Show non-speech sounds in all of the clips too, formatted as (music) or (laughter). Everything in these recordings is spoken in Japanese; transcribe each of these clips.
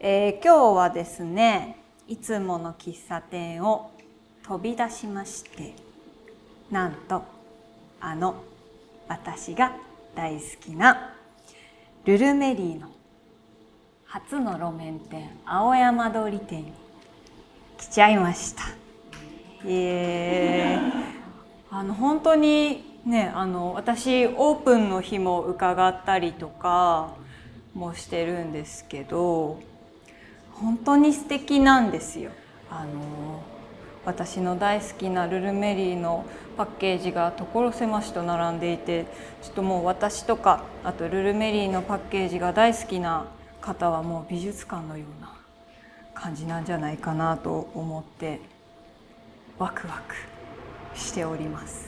えー、今日はですねいつもの喫茶店を飛び出しましてなんとあの私が大好きなルルメリーの初の路面店青山通り店に来ちゃいました。えー、あの本当にねあの私オープンの日も伺ったりとかもしてるんですけど本当に素敵なんですよ。あの私の大好きなルルメリーのパッケージが所狭しと並んでいてちょっともう私とかあとルルメリーのパッケージが大好きな方はもう美術館のような感じなんじゃないかなと思ってワクワクしております。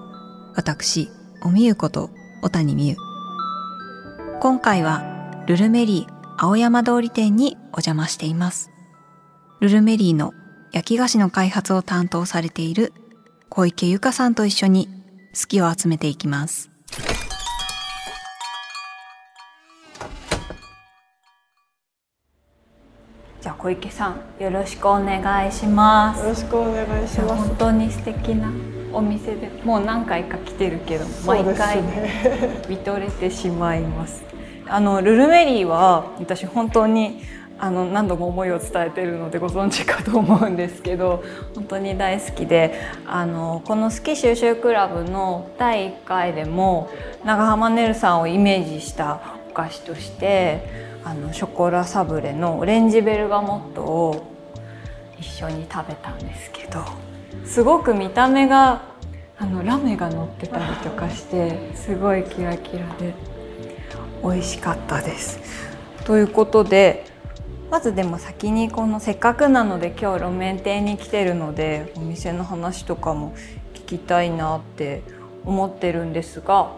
私、おみゆこと小谷美優。今回はルルメリー青山通り店にお邪魔しています。ルルメリーの焼き菓子の開発を担当されている小池由香さんと一緒に好きを集めていきます。じゃあ小池さんよろしくお願いします。よろしくお願いします。本当に素敵なお店でもう何回か来てるけど、毎回見とれてしまいます。あのルルメリーは私本当にあの何度も思いを伝えてるのでご存知かと思うんですけど本当に大好きであのこの「好き収集クラブ」の第1回でも長濱ねるさんをイメージしたお菓子としてあのショコラサブレのオレンジベルガモットを一緒に食べたんですけどすごく見た目があのラメが乗ってたりとかしてすごいキラキラで美味しかったです。ということでまずでも先にこのせっかくなので今日路面店に来てるのでお店の話とかも聞きたいなって思ってるんですが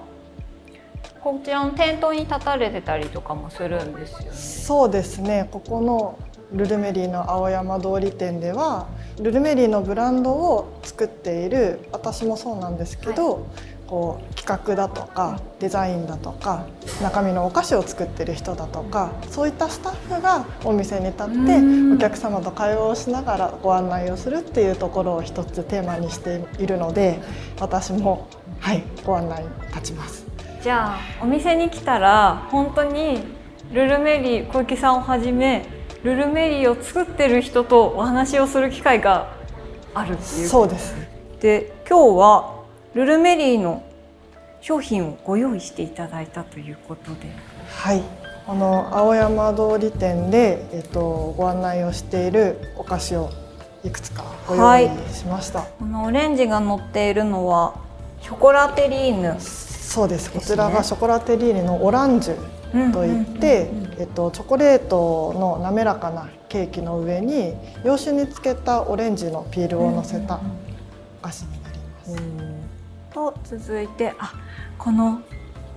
こちらの店頭に立たれてたりとかもするんですよね。そうですねここのルルメリーの青山通り店ではルルメリーのブランドを作っている私もそうなんですけど、はいこう企画だとかデザインだとか中身のお菓子を作ってる人だとかそういったスタッフがお店に立ってお客様と会話をしながらご案内をするっていうところを一つテーマにしているので私もはいご案内立ちます。じゃあお店に来たら本当にルルメリー小池さんをはじめルルメリーを作ってる人とお話をする機会があるっていう。そうです。で今日はルルメリーの商品をご用意していただいたということで。はい。あの青山通り店で、えっと、ご案内をしているお菓子をいくつかご用意しました、はい、このオレンジが乗っているのはショコラテリーヌ、そうです。こちらがショコラテリーヌのオランジュといって、えっと、チョコレートの滑らかなケーキの上に洋酒につけたオレンジのピールをのせたお菓子になります。と続いてあこの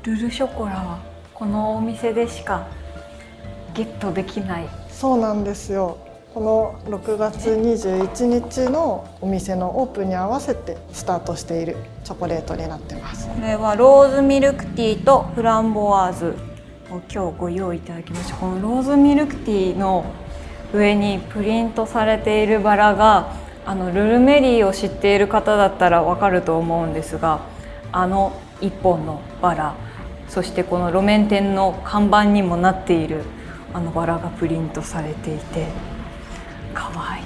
ルルショコラはこのお店でしかゲットできない。そうなんですよこの6月21日のお店のオープンに合わせてスタートしているチョコレートになってます。これはローズミルクティーとフランボワーズ。を今日ご用意いただきました。このローズミルクティーの上にプリントされているバラがあのルルメリーを知っている方だったらわかると思うんですがあの一本のバラそしてこの路面店の看板にもなっているあのバラがプリントされていてかわい。い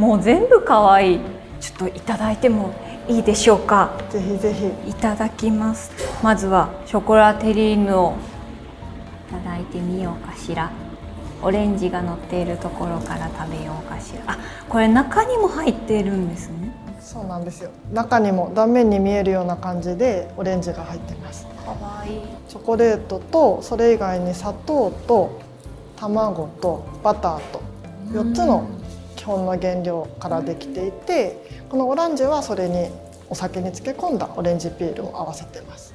もう全部かわい。いちょっといただいてもいいでしょうか？ぜひぜひ。いただきます。まずはショコラテリーヌをいただいてみようかしら。オレンジが乗っているところから食べようかしら。あこれ中にも入っているんですね。そうなんですよ。中にも断面に見えるような感じでオレンジが入ってます。かわいい。チョコレートとそれ以外に砂糖と卵とバターと4つの基本の原料からできていてこのオランジュはそれにお酒に漬け込んだオレンジピールを合わせてます。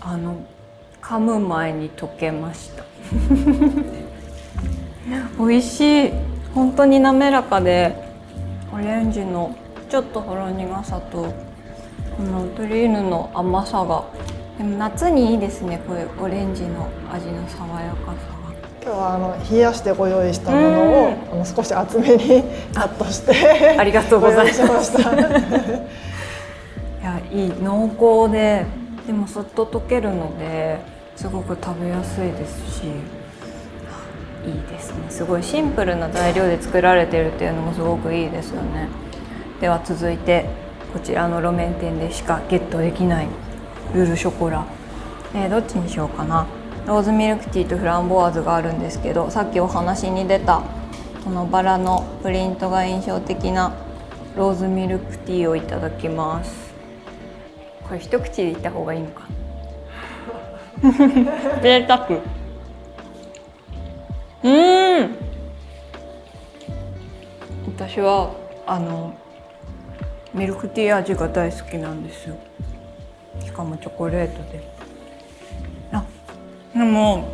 あの噛む前に溶けました。(laughs) 美味しい。本当に滑らかでオレンジのちょっとほろ苦さとこのトリーヌの甘さが。でも夏にいいですねこういうオレンジの味の爽やかさ。が今日はあの冷やしてご用意したものを、あの少し厚めにカットして (laughs) ありがとうございました。(laughs) いやいい濃厚ででもそっと溶けるのですごく食べやすいですしいいですね。すごいシンプルな材料で作られてるっていうのもすごくいいですよね。では続いてこちらの路面店でしかゲットできないルルショコラ、えーどっちにしようかなローズミルクティーとフランボワーズがあるんですけどさっきお話に出たこのバラのプリントが印象的なローズミルクティーをいただきます。これ一口でいった方がいいのかな？(laughs) 贅沢。うーん。私はあのミルクティー味が大好きなんですよ。しかもチョコレートで。あでも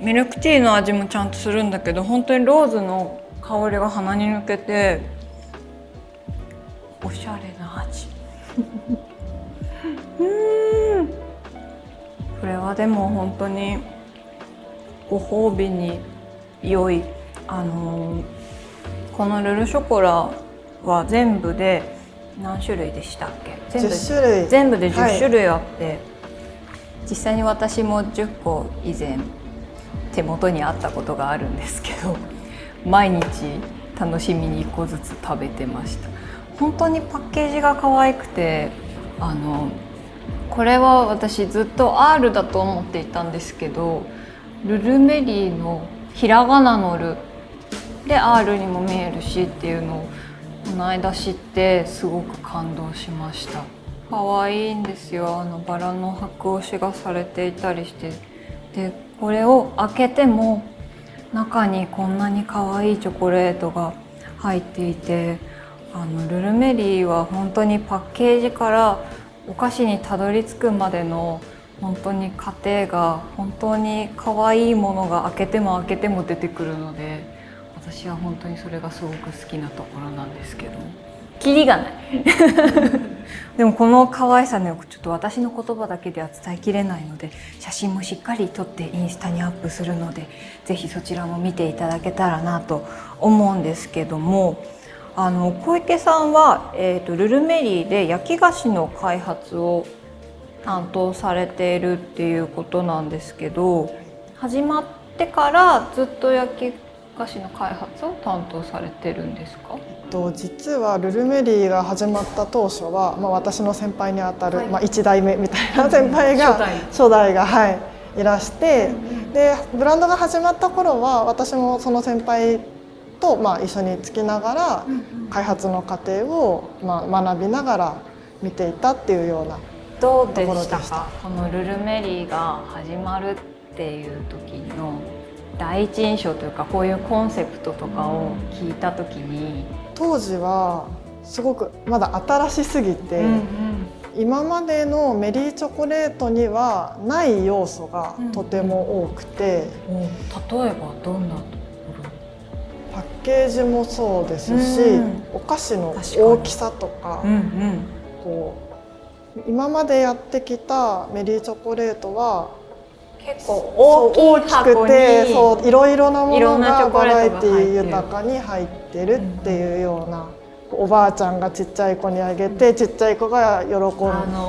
ミルクティーの味もちゃんとするんだけど本当にローズの香りが鼻に抜けておしゃれな味。(laughs) うーん。これはでも本当にご褒美に良いあのーこのルルショコラは全部で何種類でしたっけ？全部10種類。全部で10はい。種類あって、実際に私も10個以前手元にあったことがあるんですけど毎日楽しみに1個ずつ食べてました。本当にパッケージが可愛くてあのこれは私ずっと R だと思っていたんですけどルルメリーのひらがなのルで R にも見えるしっていうのをこの間知ってすごく感動しました。可愛いんですよ。あのバラの白押しがされていたりして。でこれを開けても中にこんなに可愛いチョコレートが入っていてあのルルメリーは本当にパッケージからお菓子にたどり着くまでの本当に過程が本当に可愛いものが開けても開けても出てくるので私は本当にそれがすごく好きなところなんですけど。キリがない。(laughs) でもこの可愛さねちょっと私の言葉だけでは伝えきれないので写真もしっかり撮ってインスタにアップするのでぜひそちらも見ていただけたらなと思うんですけどもあの小池さんは、えー、とルルメリーで焼き菓子の開発を担当されているっていうことなんですけど始まってからずっと焼き菓子の開発を担当されてるんですか？と実はルルメリーが始まった当初は、まあ、私の先輩にあたる、はい。まあ、1代目みたいな先輩が、初代。が、はい、いらして、でブランドが始まった頃は私もその先輩と、まあ、一緒につきながら開発の過程を、まあ、学びながら見ていたっていうようなところしたでした。かこのルルメリーが始まるっていう時の第一印象というかこういうコンセプトとかを聞いた時に、当時はすごくまだ新しすぎて、うん今までのメリーチョコレートにはない要素がとても多くて、うん、例えばどんなとこパッケージもそうですし、うん。お菓子の大きさとかろ、ん。こう今までやってきたメリーチョコレートは結構大きくてにそういろいろなものがバラエティ豊かに入ってるっていうような、おばあちゃんがちっちゃい子にあげてちっちゃい子が喜ん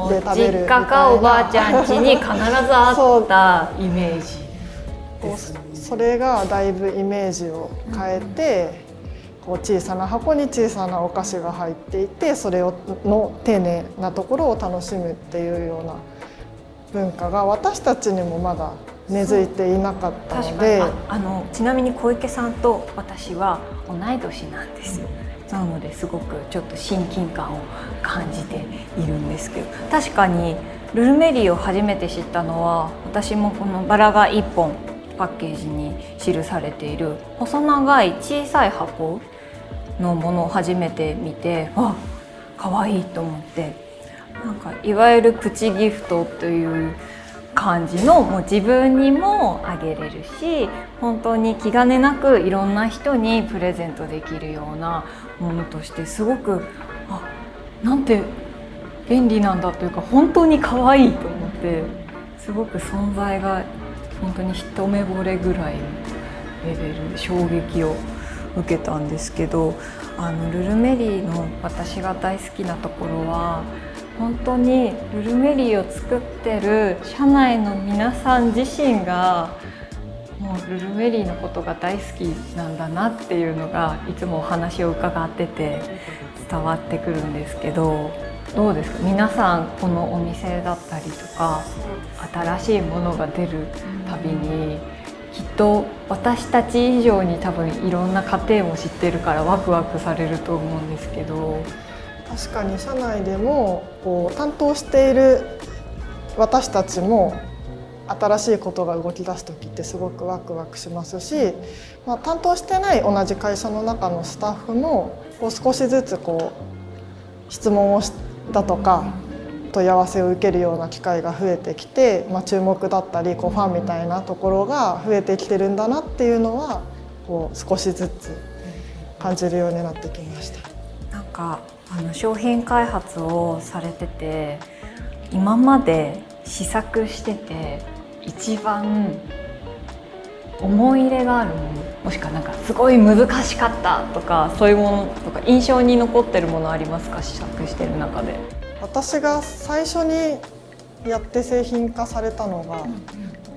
で食べる実みたいかおばあちゃん家に必ずあったイメージそれがだいぶイメージを変えて、こう小さな箱に小さなお菓子が入っていてそれをの丁寧なところを楽しむっていうような文化が私たちにもまだ根付いていなかった確かに。のでああのちなみに小池さんと私は同い年なんですよ。なのですごくちょっと親近感を感じているんですけど。確かにルルメリーを初めて知ったのは私もこのバラが1本パッケージに記されている。細長い小さい箱のものを初めて見てあ可愛いと思ってなんかいわゆるプチギフトという感じのもう自分にもあげれるし本当に気兼ねなくいろんな人にプレゼントできるようなものとしてすごくあなんて便利なんだというか本当に可愛いと思ってすごく存在が本当に一目惚れぐらいのレベル衝撃を受けたんですけどあのルルメリーの私が大好きなところは本当にルルメリーを作ってる社内の皆さん自身がもうルルメリーのことが大好きなんだなっていうのがいつもお話を伺ってて伝わってくるんですけどどうですか？皆さんこのお店だったりとか新しいものが出るたびにきっと私たち以上に多分いろんな家庭も知ってるからワクワクされると思うんですけど。確かに社内でもこう担当している私たちも新しいことが動き出す時ってすごくワクワクしますし、まあ、担当してない同じ会社の中のスタッフもこう少しずつこう質問をしたとか問い合わせを受けるような機会が増えてきて、まあ、注目だったりこうファンみたいなところが増えてきてるんだなっていうのはこう少しずつ感じるようになってきました。なんかあの商品開発をされてて今まで試作してて一番思い入れがあるものもしくはなんかすごい難しかったとかそういうものとか印象に残ってるものありますか？試作してる中で。私が最初にやって製品化されたのが、こ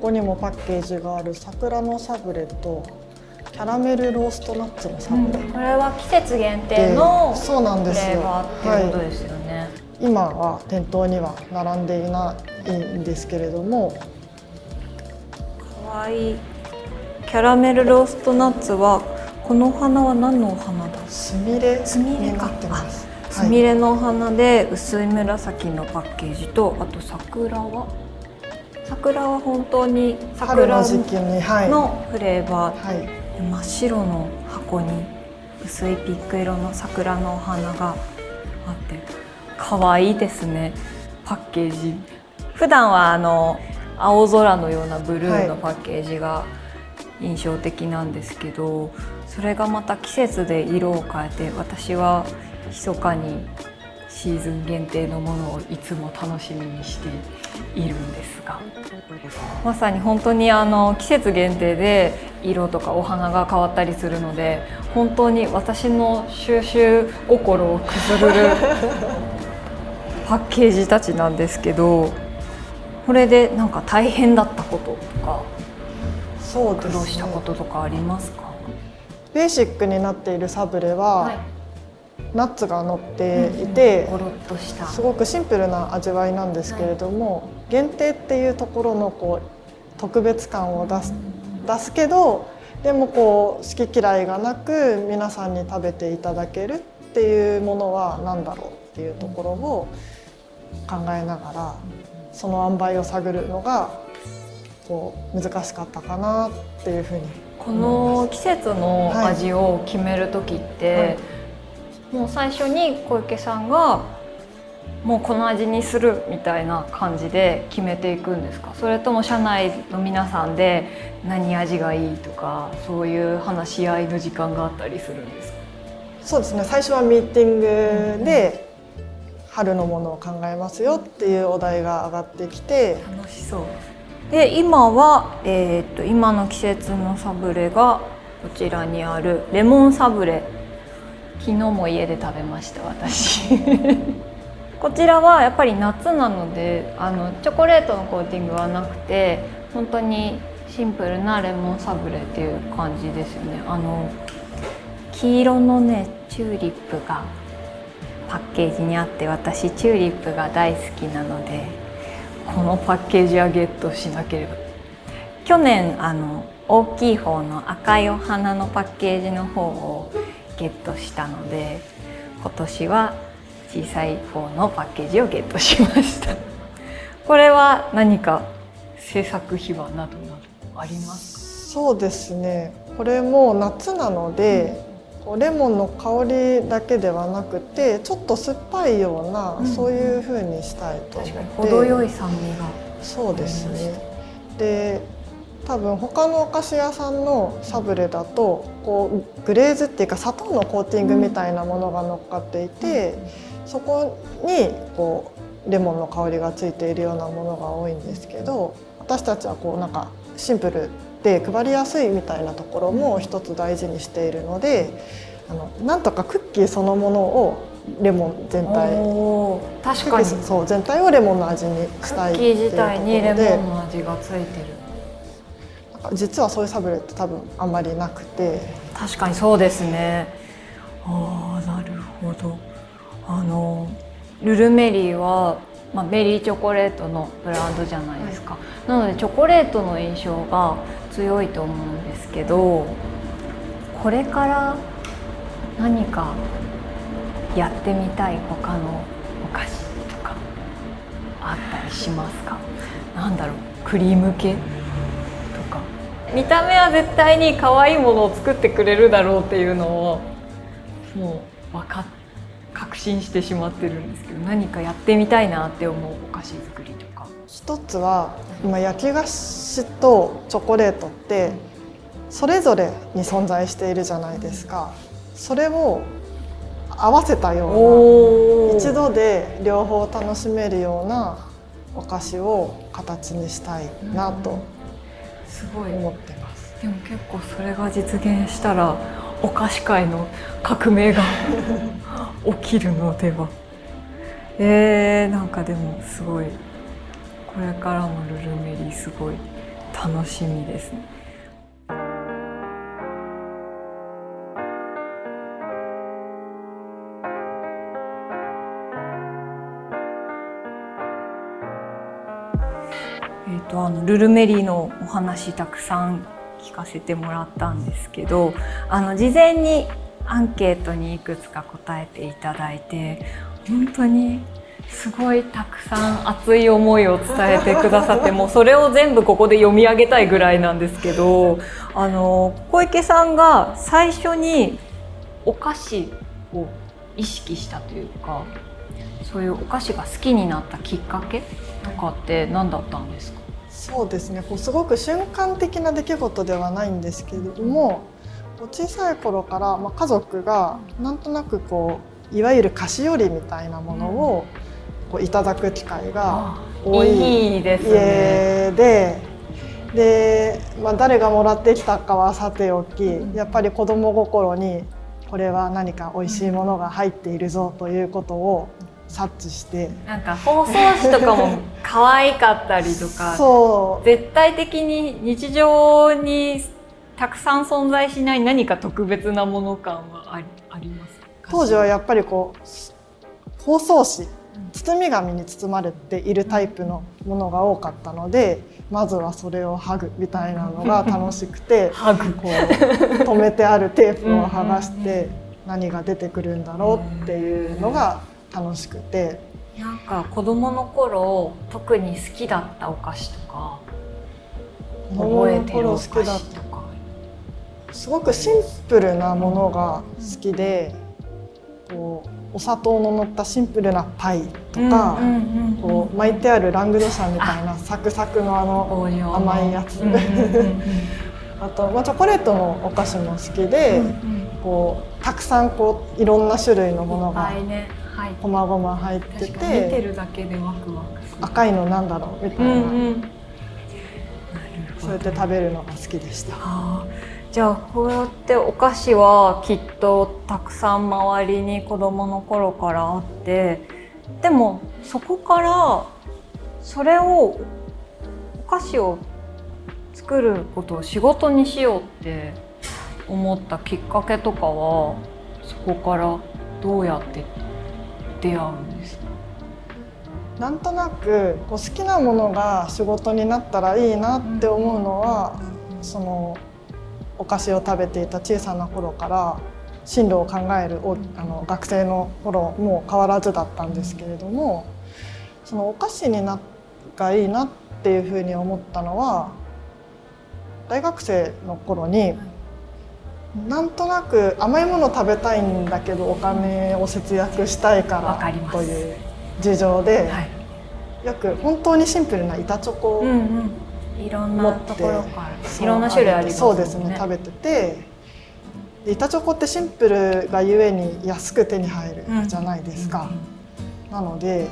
こにもパッケージがある桜のサブレとキャラメルローストナッツのサブレ、うん、これは季節限定のそうなんですよ。っていうことですよね、はい、今は店頭には並んでいないんですけれども。かわい。いキャラメルローストナッツはこのお花は何のお花だ？スミレスミレになってます。スミレのお花で薄い紫のパッケージとあと桜は？桜は本当に桜のフレーバー、はい、真っ白の箱に薄いピンク色の桜のお花があって可愛いですねパッケージ。普段はあの青空のようなブルーのパッケージが印象的なんですけど、それがまた季節で色を変えて私は密かにシーズン限定のものをいつも楽しみにしているんですが。まさに本当にあの季節限定で色とかお花が変わったりするので本当に私の収集心をくすぐる (laughs) パッケージたちなんですけどこれでなんか大変だったこととかそう苦労したこととかありますか？ベーシックになっているサブレは、はいナッツが乗っていて、すごくシンプルな味わいなんですけれども、限定っていうところのこう特別感を出す出すけどでもこう好き嫌いがなく皆さんに食べていただけるっていうものは何だろうっていうところを考えながらその塩梅を探るのがこう難しかったかなっていうふうにこの季節の味を決める時って、はいはいもう最初に小池さんがもうこの味にするみたいな感じで決めていくんですか？それとも社内の皆さんで何味がいいとかそういう話し合いの時間があったりするんですか？そうですね。最初はミーティングで春のものを考えますよっていうお題が上がってきて楽しそうで今は、えー、っと今の季節のサブレがこちらにあるレモンサブレ昨日も家で食べました私。(laughs) こちらはやっぱり夏なのであのチョコレートのコーティングはなくて本当にシンプルなレモンサブレっていう感じですよね。あの黄色のねチューリップがパッケージにあって私チューリップが大好きなのでこのパッケージはゲットしなければ。去年あの大きい方の赤いお花のパッケージの方をゲットしたので今年は小さい方のパッケージをゲットしました。(laughs) これは何か制作秘話などなどありますそうですね。これも夏なので、うん、レモンの香りだけではなくてちょっと酸っぱいような、うん、そういう風にしたいと思って。程よい酸味が。そうですね。で多分他のお菓子屋さんのサブレだとこうグレーズっていうか砂糖のコーティングみたいなものが乗っかっていて、そこにこうレモンの香りがついているようなものが多いんですけど私たちはこうなんかシンプルで配りやすいみたいなところも一つ大事にしているのであのなんとかクッキーそのものをレモン全体確かに。そう全体をレモンの味にしたいクッキー自体にレモンの味がついてる実はそういうサブレって多分あんまりなくて。確かにそうですね。ああなるほど。あのルルメリーは、まあ、ベリーチョコレートのブランドじゃないですか、はい、なのでチョコレートの印象が強いと思うんですけどこれから何かやってみたい他のお菓子とかあったりしますか？なんだろうクリーム系？見た目は絶対に可愛いものを作ってくれるだろうっていうのをもう分かっ確信してしまってるんですけど何かやってみたいなって思うお菓子作りとか。一つは今焼き菓子とチョコレートってそれぞれに存在しているじゃないですか。それを合わせたような一度で両方楽しめるようなお菓子を形にしたいなとすごい。思ってます。でも結構それが実現したらお菓子界の革命が (laughs) 起きるのでは。えー、なんかでもすごい。これからもルルメリーすごい楽しみですねのルルメリーのお話たくさん聞かせてもらったんですけどあの事前にアンケートにいくつか答えていただいて本当にすごいたくさん熱い思いを伝えてくださって (laughs) もうそれを全部ここで読み上げたいぐらいなんですけどあの小池さんが最初にお菓子を意識したというかそういうお菓子が好きになったきっかけとかって何だったんですか？そうですね。こうすごく瞬間的な出来事ではないんですけれども小さい頃から、まあ、家族がなんとなくこういわゆる菓子折りみたいなものをこういただく機会が多い。家で。で、まあ、誰がもらってきたかはさておきやっぱり子供心にこれは何か美味しいものが入っているぞということを察知して。なんか包装紙とかも可愛かったりとかそう。絶対的に日常にたくさん存在しない何か特別なもの感はありあります当時はやっぱりこう包装紙包み紙に包まれているタイプのものが多かったのでまずはそれを剥ぐみたいなのが (laughs) 楽しくてこう止めてあるテープを剥がして何が出てくるんだろうっていうのが楽しくて。なんか子供の頃特に好きだったお菓子とか覚えてるお菓子とか。すごくシンプルなものが好きで、こうお砂糖の乗ったシンプルなパイとか、こう巻いてあるラングドシャみたいなサクサクのあの甘いやつ。(laughs) あと、まあ、チョコレートのお菓子も好きで、こうたくさんこういろんな種類のものがこまごま入ってて。見てるだけでワクワク赤いのなんだろうみたいな,、うんうん、そうやって食べるのが好きでした。じゃあこうやってお菓子はきっとたくさん周りに子どもの頃からあってでもそこからそれをお菓子を作ることを仕事にしようって思ったきっかけとかはそこからどうやって出会うんですかなんとなくこう好きなものが仕事になったらいいなって思うのは、そのお菓子を食べていた小さな頃から進路を考えるおあの学生の頃も変わらずだったんですけれどもそのお菓子にながいいなっていうふうに思ったのは大学生の頃になんとなく甘いもの食べたいんだけどお金を節約したいからという事情で、はい、よく本当にシンプルな板チョコを持って、いろんなところから。いろんな種類あります、ね、そうですね食べてて。板チョコってシンプルがゆえに安く手に入るじゃないですか。なので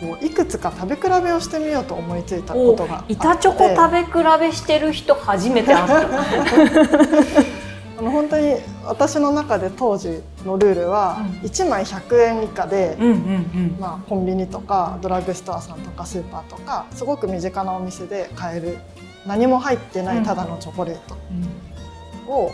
こういくつか食べ比べをしてみようと思いついたことが板チョコ食べ比べしてる人初めて会った。(laughs) あの本当に私の中で当時のルールは1枚100円以下で、まあ、コンビニとかドラッグストアさんとかスーパーとかすごく身近なお店で買える。何も入ってないただのチョコレートを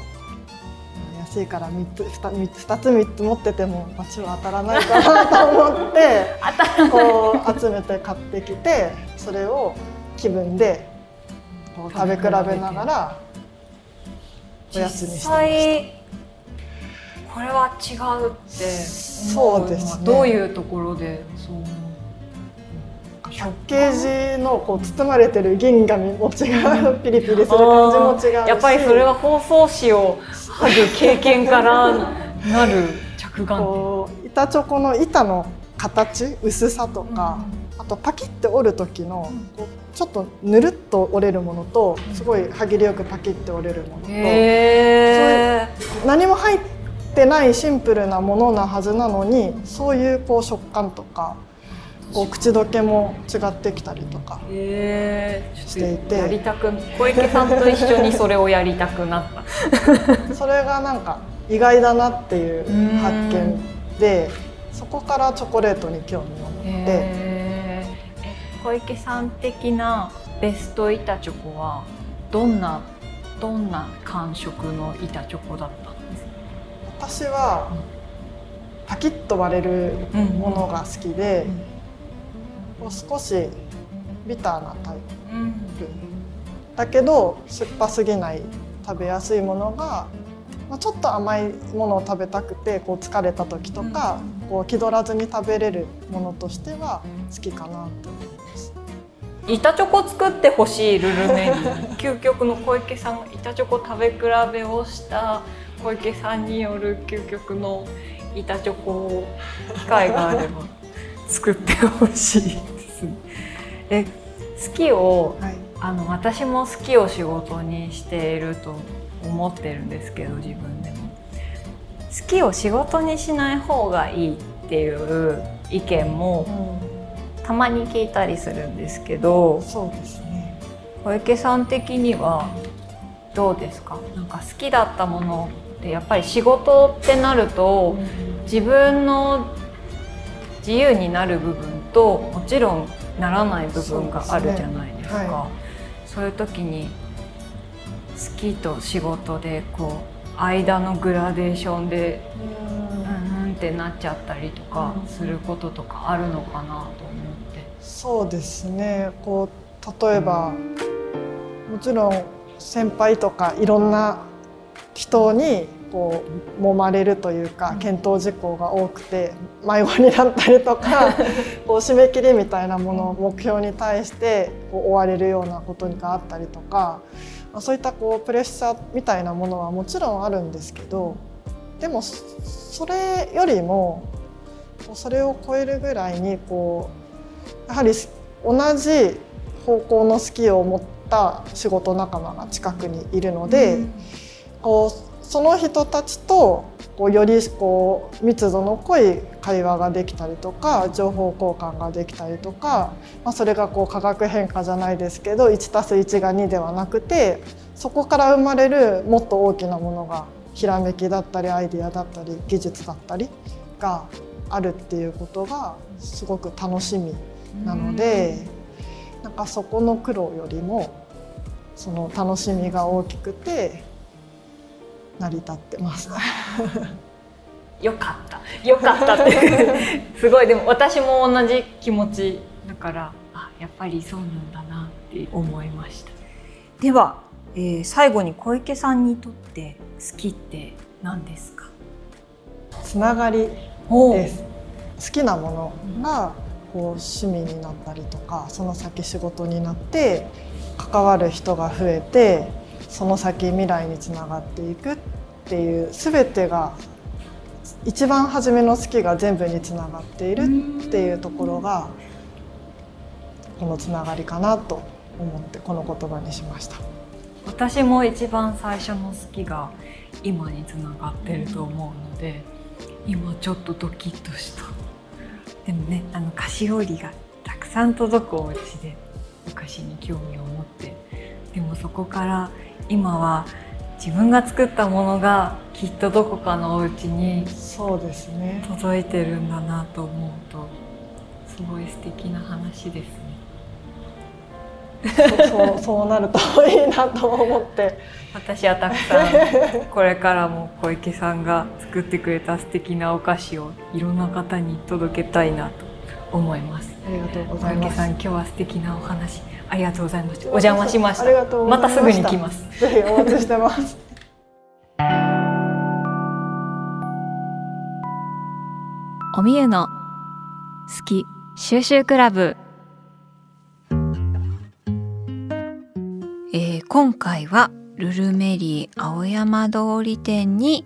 安いから3つ 2, 2つ3つ持ってても罰は当たらないかなと思って (laughs) こう集めて買ってきてそれを気分でこう食べ比べながらおやつにしてました。これは違うってそうですね。どういうところでそうパッケージのこう包まれてる銀紙も違うピリピリする感じも違うやっぱりそれは包装紙を剥ぐ経験からなる着眼板チョコの板の形薄さとか、うん、あとパキッて折る時のこうちょっとぬるっと折れるものとすごい歯切れよくパキッて折れるものと、えー、何も入ってないシンプルなものなはずなのにそういうこう食感とかこう口どけも違ってきたりとかしていて、やりたく小池さんと一緒にそれをやりたくなった。(laughs) それがなんか意外だなっていう発見でそこからチョコレートに興味を持って。小池さん的なベスト板チョコはどんなどんな感触の板チョコだったんですか？私はパキッと割れるものが好きで、うんうんこう少しビターなタイプ、うん、だけど酸っぱすぎない食べやすいものが、まあ、ちょっと甘いものを食べたくてこう疲れた時とか、うん、こう気取らずに食べれるものとしては好きかなと思います。板チョコ作ってほしいルルメに。(laughs) 究極の小池さん板チョコ食べ比べをした小池さんによる究極の板チョコ機会があれば作ってほしいですね。で好きを、はい、あの私も好きを仕事にしていると思ってるんですけど自分でも。好きを仕事にしない方がいいっていう意見も、たまに聞いたりするんですけどそうですね。小池さん的にはどうですか？なんか好きだったものってやっぱり仕事ってなると、自分の自由になる部分ともちろんならない部分があるじゃないですか。そう、ねはい、そういう時に好きと仕事でこう間のグラデーションでうんうんってなっちゃったりとかすることとかあるのかなと思って。そうですねこう例えばもちろん先輩とかいろんな人にこう揉まれるというか検討事項が多くて迷子になったりとか (laughs) こう締め切りみたいなもの目標に対してこう追われるようなことがあったりとかそういったこうプレッシャーみたいなものはもちろんあるんですけどでもそれよりもそれを超えるぐらいにこうやはり同じ方向の好きを持った仕事仲間が近くにいるので、こうその人たちとこうよりこう密度の濃い会話ができたりとか情報交換ができたりとか、まあ、それがこう化学変化じゃないですけど 1+1 が2ではなくてそこから生まれるもっと大きなものがひらめきだったりアイデアだったり技術だったりがあるっていうことがすごく楽しみなのでなんかそこの苦労よりもその楽しみが大きくて成り立ってます。よかった。よかったって。(laughs) すごい。でも私も同じ気持ちだからあやっぱりそうなんだなって思いました。では、えー、最後に小池さんにとって好きって何ですか？つながりおです。好きなものがこう趣味になったりとかその先仕事になって関わる人が増えてその先未来につながっていくっていう全てが一番初めの好きが全部につながっているっていうところがこのつながりかなと思ってこの言葉にしました。私も一番最初の好きが今につながってると思うので今ちょっとドキッとしたでもねあの菓子折りがたくさん届くお家でお菓子に興味を持ってでもそこから今は自分が作ったものがきっとどこかのお家にそうですね届いてるんだなと思うとすごい素敵な話ですね。そそうそうなるといいなと思って私はたくさんこれからも小池さんが作ってくれた素敵なお菓子をいろんな方に届けたいなと思います。ありがとうござ小池いますさん今日は素敵なお話ありがとうございました。お邪魔しました。ありがとうございましたたすぐに来ます。ぜひお待ちしてます (laughs) おみゆの好き収集クラブえー今回はルルメリー青山通り店に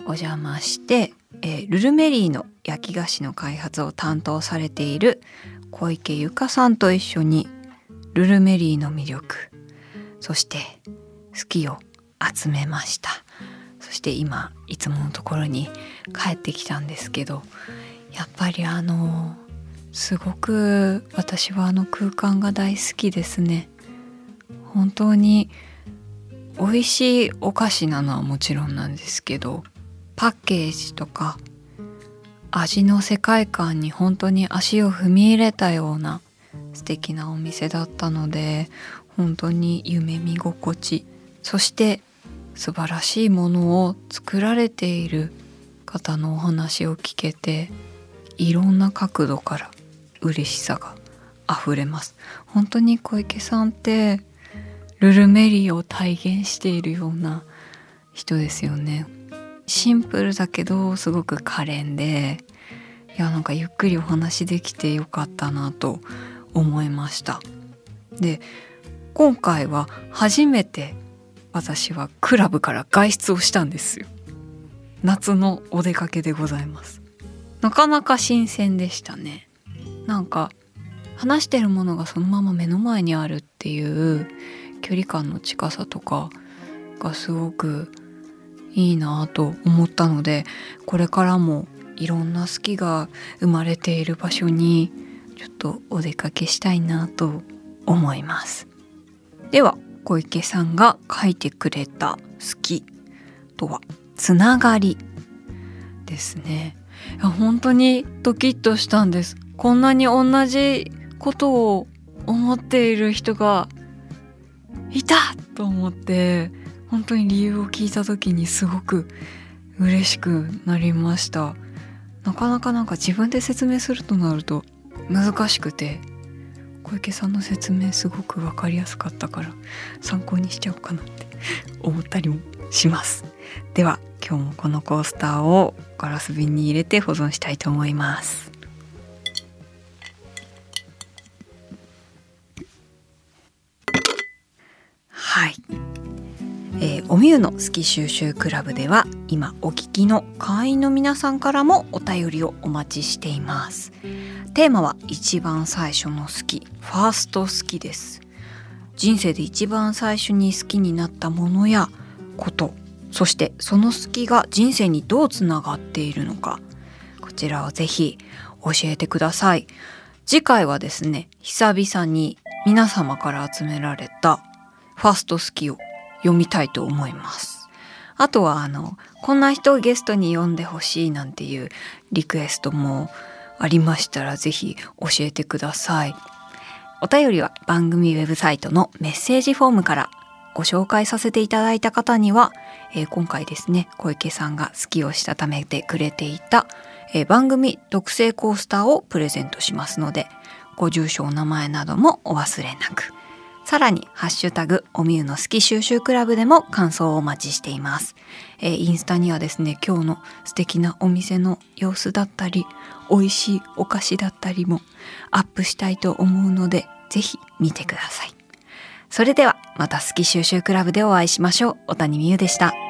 お邪魔して、えールルメリーの焼き菓子の開発を担当されている小池由香さんと一緒にルルメリーの魅力。そして好きを集めました。そして今いつものところに帰ってきたんですけどやっぱりあのすごく私はあの空間が大好きですね。本当に美味しいお菓子なのはもちろんなんですけどパッケージとか味の世界観に本当に足を踏み入れたような素敵なお店だったので本当に夢見心地そして素晴らしいものを作られている方のお話を聞けていろんな角度から嬉しさが溢れます。本当に小池さんってルルメリーを体現しているような人ですよね。シンプルだけどすごく可憐でいやなんかゆっくりお話できてよかったなと思いました。で今回は初めて私はクラブから外出をしたんですよ。夏のお出かけでございます。なかなか新鮮でしたね。なんか話してるものがそのまま目の前にあるっていう距離感の近さとかがすごくいいなぁと思ったのでこれからもいろんな好きが生まれている場所にちょっとお出かけしたいなと思います。では小池さんが書いてくれた「好き」とは「つながり」ですね。いや本当にドキッとしたんです。こんなに同じことを思っている人がいたと思って本当に理由を聞いた時にすごく嬉しくなりました。なかなかなんか自分で説明するとなると難しくて小池さんの説明すごく分かりやすかったから参考にしちゃおうかなって思ったりもします。では今日もこのコースターをガラス瓶に入れて保存したいと思います。はい。えーおみゆの好き収集クラブでは今お聞きの会員の皆さんからもお便りをお待ちしています。テーマは一番最初の好き。ファースト好きです。人生で一番最初に好きになったものやことそしてその好きが人生にどうつながっているのか。こちらをぜひ教えてください。次回はですね久々に皆様から集められたファースト好きを読みたいと思います。あとはあのこんな人をゲストに呼んでほしいなんていうリクエストもありましたらぜひ教えてください。お便りは番組ウェブサイトのメッセージフォームからご紹介させていただいた方には、えー今回ですね小池さんが好きをしたためてくれていた、えー番組特製コースターをプレゼントしますのでご住所お名前などもお忘れなく。さらに、ハッシュタグ、おみゆの好き収集クラブでも感想をお待ちしています。えーインスタにはですね、今日の素敵なお店の様子だったり、美味しいお菓子だったりもアップしたいと思うので、ぜひ見てください。それでは、また好き収集クラブでお会いしましょう。小谷美優でした。